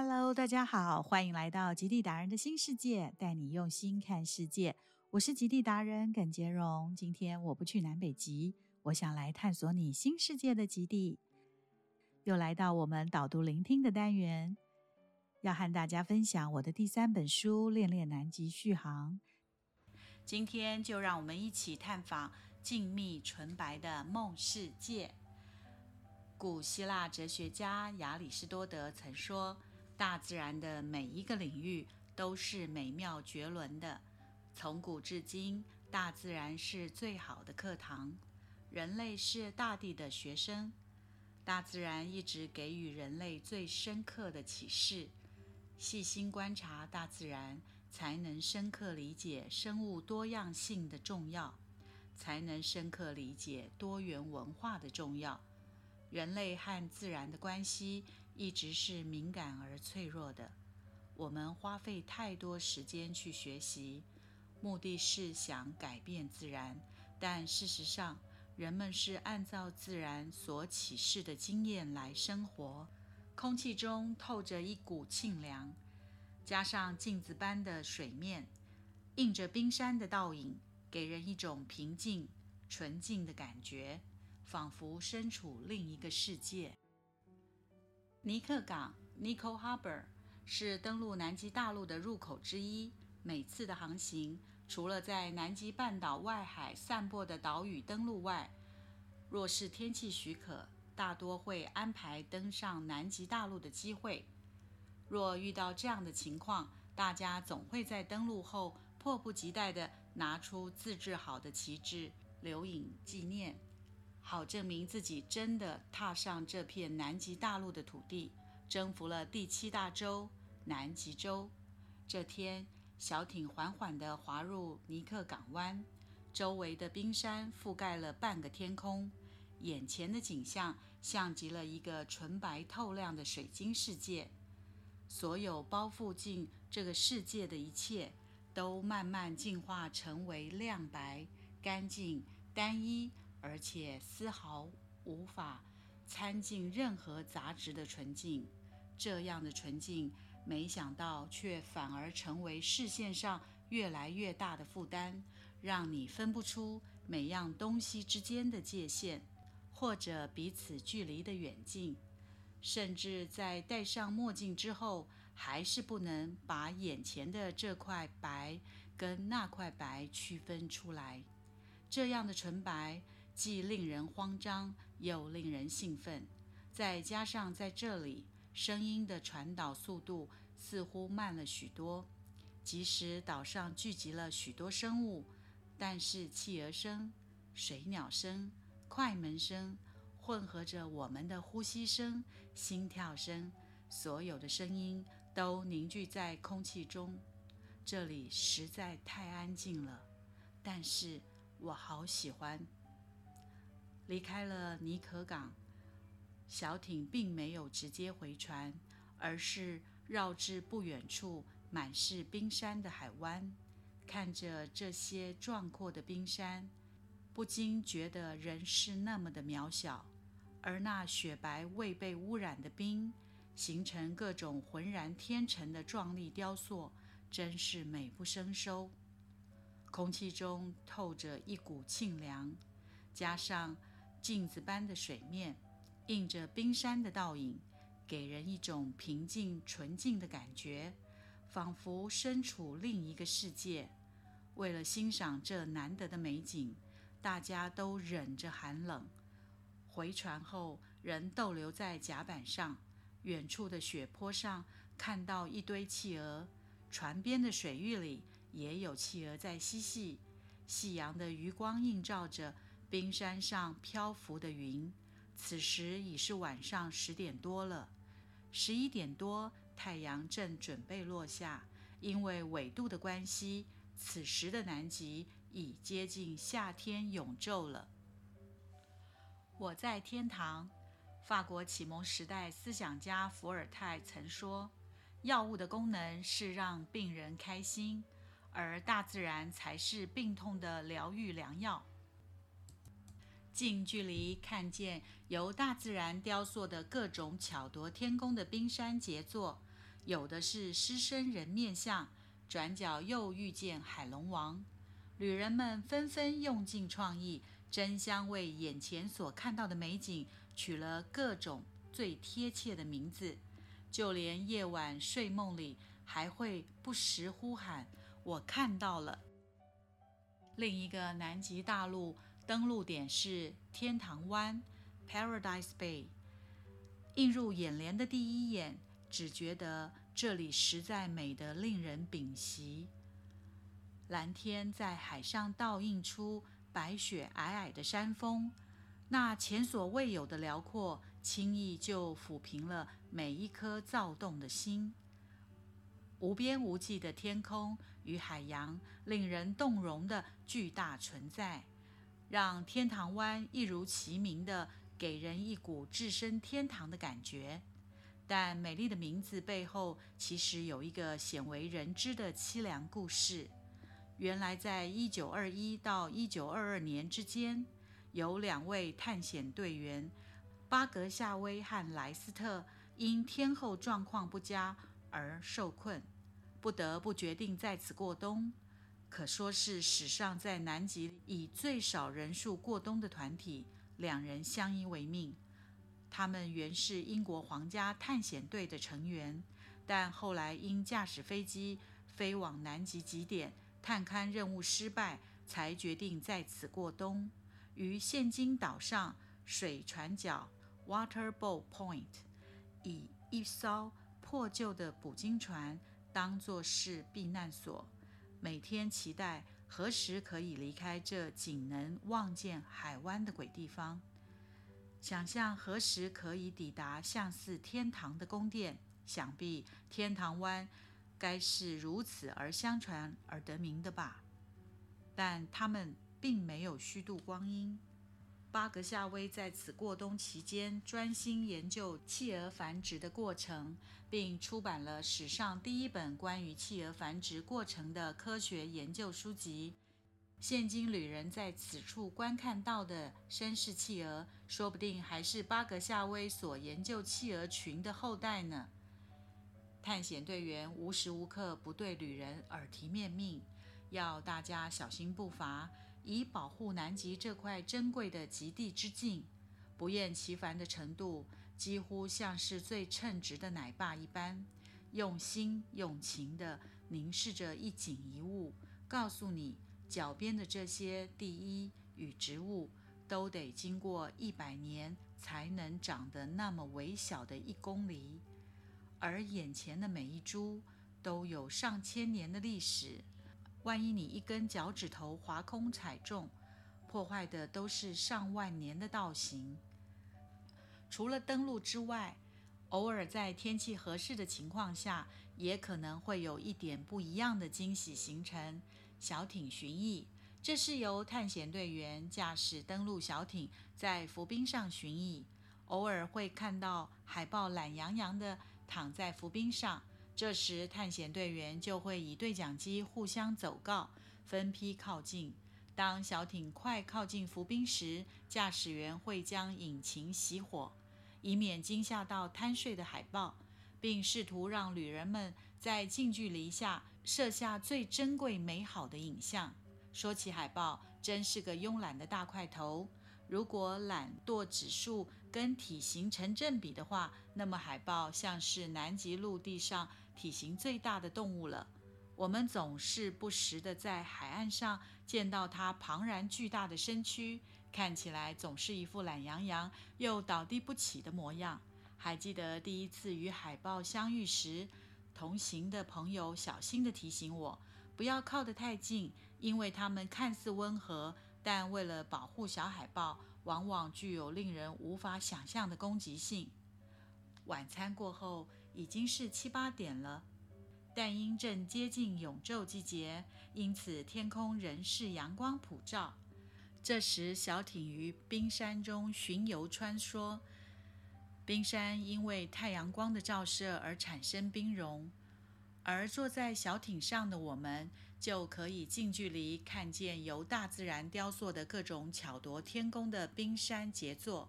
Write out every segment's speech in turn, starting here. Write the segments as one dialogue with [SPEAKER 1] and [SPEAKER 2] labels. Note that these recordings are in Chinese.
[SPEAKER 1] Hello，大家好，欢迎来到极地达人的新世界，带你用心看世界。我是极地达人耿杰荣。今天我不去南北极，我想来探索你新世界的极地。又来到我们导读聆听的单元，要和大家分享我的第三本书《恋恋南极续航》。今天就让我们一起探访静谧纯白的梦世界。古希腊哲学家亚里士多德曾说。大自然的每一个领域都是美妙绝伦的。从古至今，大自然是最好的课堂，人类是大地的学生。大自然一直给予人类最深刻的启示。细心观察大自然，才能深刻理解生物多样性的重要，才能深刻理解多元文化的重要。人类和自然的关系一直是敏感而脆弱的。我们花费太多时间去学习，目的是想改变自然，但事实上，人们是按照自然所启示的经验来生活。空气中透着一股沁凉，加上镜子般的水面，映着冰山的倒影，给人一种平静、纯净的感觉。仿佛身处另一个世界。尼克港 （Nico Harbor） 是登陆南极大陆的入口之一。每次的航行，除了在南极半岛外海散播的岛屿登陆外，若是天气许可，大多会安排登上南极大陆的机会。若遇到这样的情况，大家总会在登陆后迫不及待地拿出自制好的旗帜，留影纪念。好证明自己真的踏上这片南极大陆的土地，征服了第七大洲南极洲。这天，小艇缓缓地滑入尼克港湾，周围的冰山覆盖了半个天空，眼前的景象像极了一个纯白透亮的水晶世界。所有包覆进这个世界的一切，都慢慢进化成为亮白、干净、单一。而且丝毫无法掺进任何杂质的纯净，这样的纯净，没想到却反而成为视线上越来越大的负担，让你分不出每样东西之间的界限，或者彼此距离的远近，甚至在戴上墨镜之后，还是不能把眼前的这块白跟那块白区分出来。这样的纯白。既令人慌张，又令人兴奋。再加上在这里，声音的传导速度似乎慢了许多。即使岛上聚集了许多生物，但是企鹅声、水鸟声、快门声，混合着我们的呼吸声、心跳声，所有的声音都凝聚在空气中。这里实在太安静了，但是我好喜欢。离开了尼可港，小艇并没有直接回船，而是绕至不远处满是冰山的海湾。看着这些壮阔的冰山，不禁觉得人是那么的渺小。而那雪白未被污染的冰，形成各种浑然天成的壮丽雕塑，真是美不胜收。空气中透着一股沁凉，加上。镜子般的水面，映着冰山的倒影，给人一种平静纯净的感觉，仿佛身处另一个世界。为了欣赏这难得的美景，大家都忍着寒冷。回船后，人逗留在甲板上，远处的雪坡上看到一堆企鹅，船边的水域里也有企鹅在嬉戏。夕阳的余光映照着。冰山上漂浮的云，此时已是晚上十点多了。十一点多，太阳正准备落下。因为纬度的关系，此时的南极已接近夏天永昼了。我在天堂。法国启蒙时代思想家伏尔泰曾说：“药物的功能是让病人开心，而大自然才是病痛的疗愈良药。”近距离看见由大自然雕塑的各种巧夺天工的冰山杰作，有的是狮身人面像，转角又遇见海龙王。旅人们纷纷用尽创意，争相为眼前所看到的美景取了各种最贴切的名字，就连夜晚睡梦里还会不时呼喊：“我看到了。”另一个南极大陆登陆点是天堂湾 （Paradise Bay）。映入眼帘的第一眼，只觉得这里实在美得令人屏息。蓝天在海上倒映出白雪皑皑的山峰，那前所未有的辽阔，轻易就抚平了每一颗躁动的心。无边无际的天空与海洋，令人动容的巨大存在，让天堂湾一如其名的给人一股置身天堂的感觉。但美丽的名字背后，其实有一个鲜为人知的凄凉故事。原来，在一九二一到一九二二年之间，有两位探险队员巴格夏威和莱斯特因天候状况不佳而受困，不得不决定在此过冬。可说是史上在南极以最少人数过冬的团体。两人相依为命。他们原是英国皇家探险队的成员，但后来因驾驶飞机飞往南极极点。探勘任务失败，才决定在此过冬。于现今岛上水船角 （Waterboat Point） 以一艘破旧的捕鲸船当作是避难所，每天期待何时可以离开这仅能望见海湾的鬼地方，想象何时可以抵达像似天堂的宫殿。想必天堂湾。该是如此而相传而得名的吧，但他们并没有虚度光阴。巴格夏威在此过冬期间，专心研究企鹅繁殖的过程，并出版了史上第一本关于企鹅繁殖过程的科学研究书籍。现今旅人在此处观看到的绅士企鹅，说不定还是巴格夏威所研究企鹅群的后代呢。探险队员无时无刻不对旅人耳提面命，要大家小心步伐，以保护南极这块珍贵的极地之境。不厌其烦的程度，几乎像是最称职的奶爸一般，用心用情地凝视着一景一物，告诉你，脚边的这些第一与植物，都得经过一百年才能长得那么微小的一公里。而眼前的每一株都有上千年的历史，万一你一根脚趾头划空踩中，破坏的都是上万年的道行。除了登陆之外，偶尔在天气合适的情况下，也可能会有一点不一样的惊喜形成。小艇巡弋，这是由探险队员驾驶登陆小艇在浮冰上巡弋，偶尔会看到海豹懒洋洋的。躺在浮冰上，这时探险队员就会以对讲机互相走告，分批靠近。当小艇快靠近浮冰时，驾驶员会将引擎熄火，以免惊吓到贪睡的海豹，并试图让旅人们在近距离下摄下最珍贵美好的影像。说起海豹，真是个慵懒的大块头。如果懒惰指数跟体型成正比的话，那么海豹像是南极陆地上体型最大的动物了。我们总是不时地在海岸上见到它庞然巨大的身躯，看起来总是一副懒洋洋又倒地不起的模样。还记得第一次与海豹相遇时，同行的朋友小心地提醒我，不要靠得太近，因为它们看似温和。但为了保护小海豹，往往具有令人无法想象的攻击性。晚餐过后已经是七八点了，但因正接近永昼季节，因此天空仍是阳光普照。这时，小艇于冰山中巡游穿梭，冰山因为太阳光的照射而产生冰融，而坐在小艇上的我们。就可以近距离看见由大自然雕塑的各种巧夺天工的冰山杰作，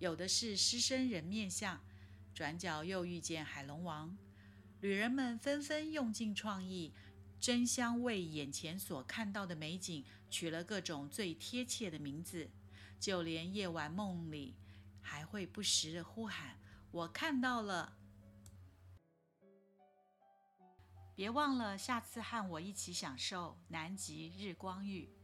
[SPEAKER 1] 有的是狮身人面像，转角又遇见海龙王。旅人们纷纷用尽创意，争相为眼前所看到的美景取了各种最贴切的名字。就连夜晚梦里，还会不时的呼喊：“我看到了！”别忘了下次和我一起享受南极日光浴。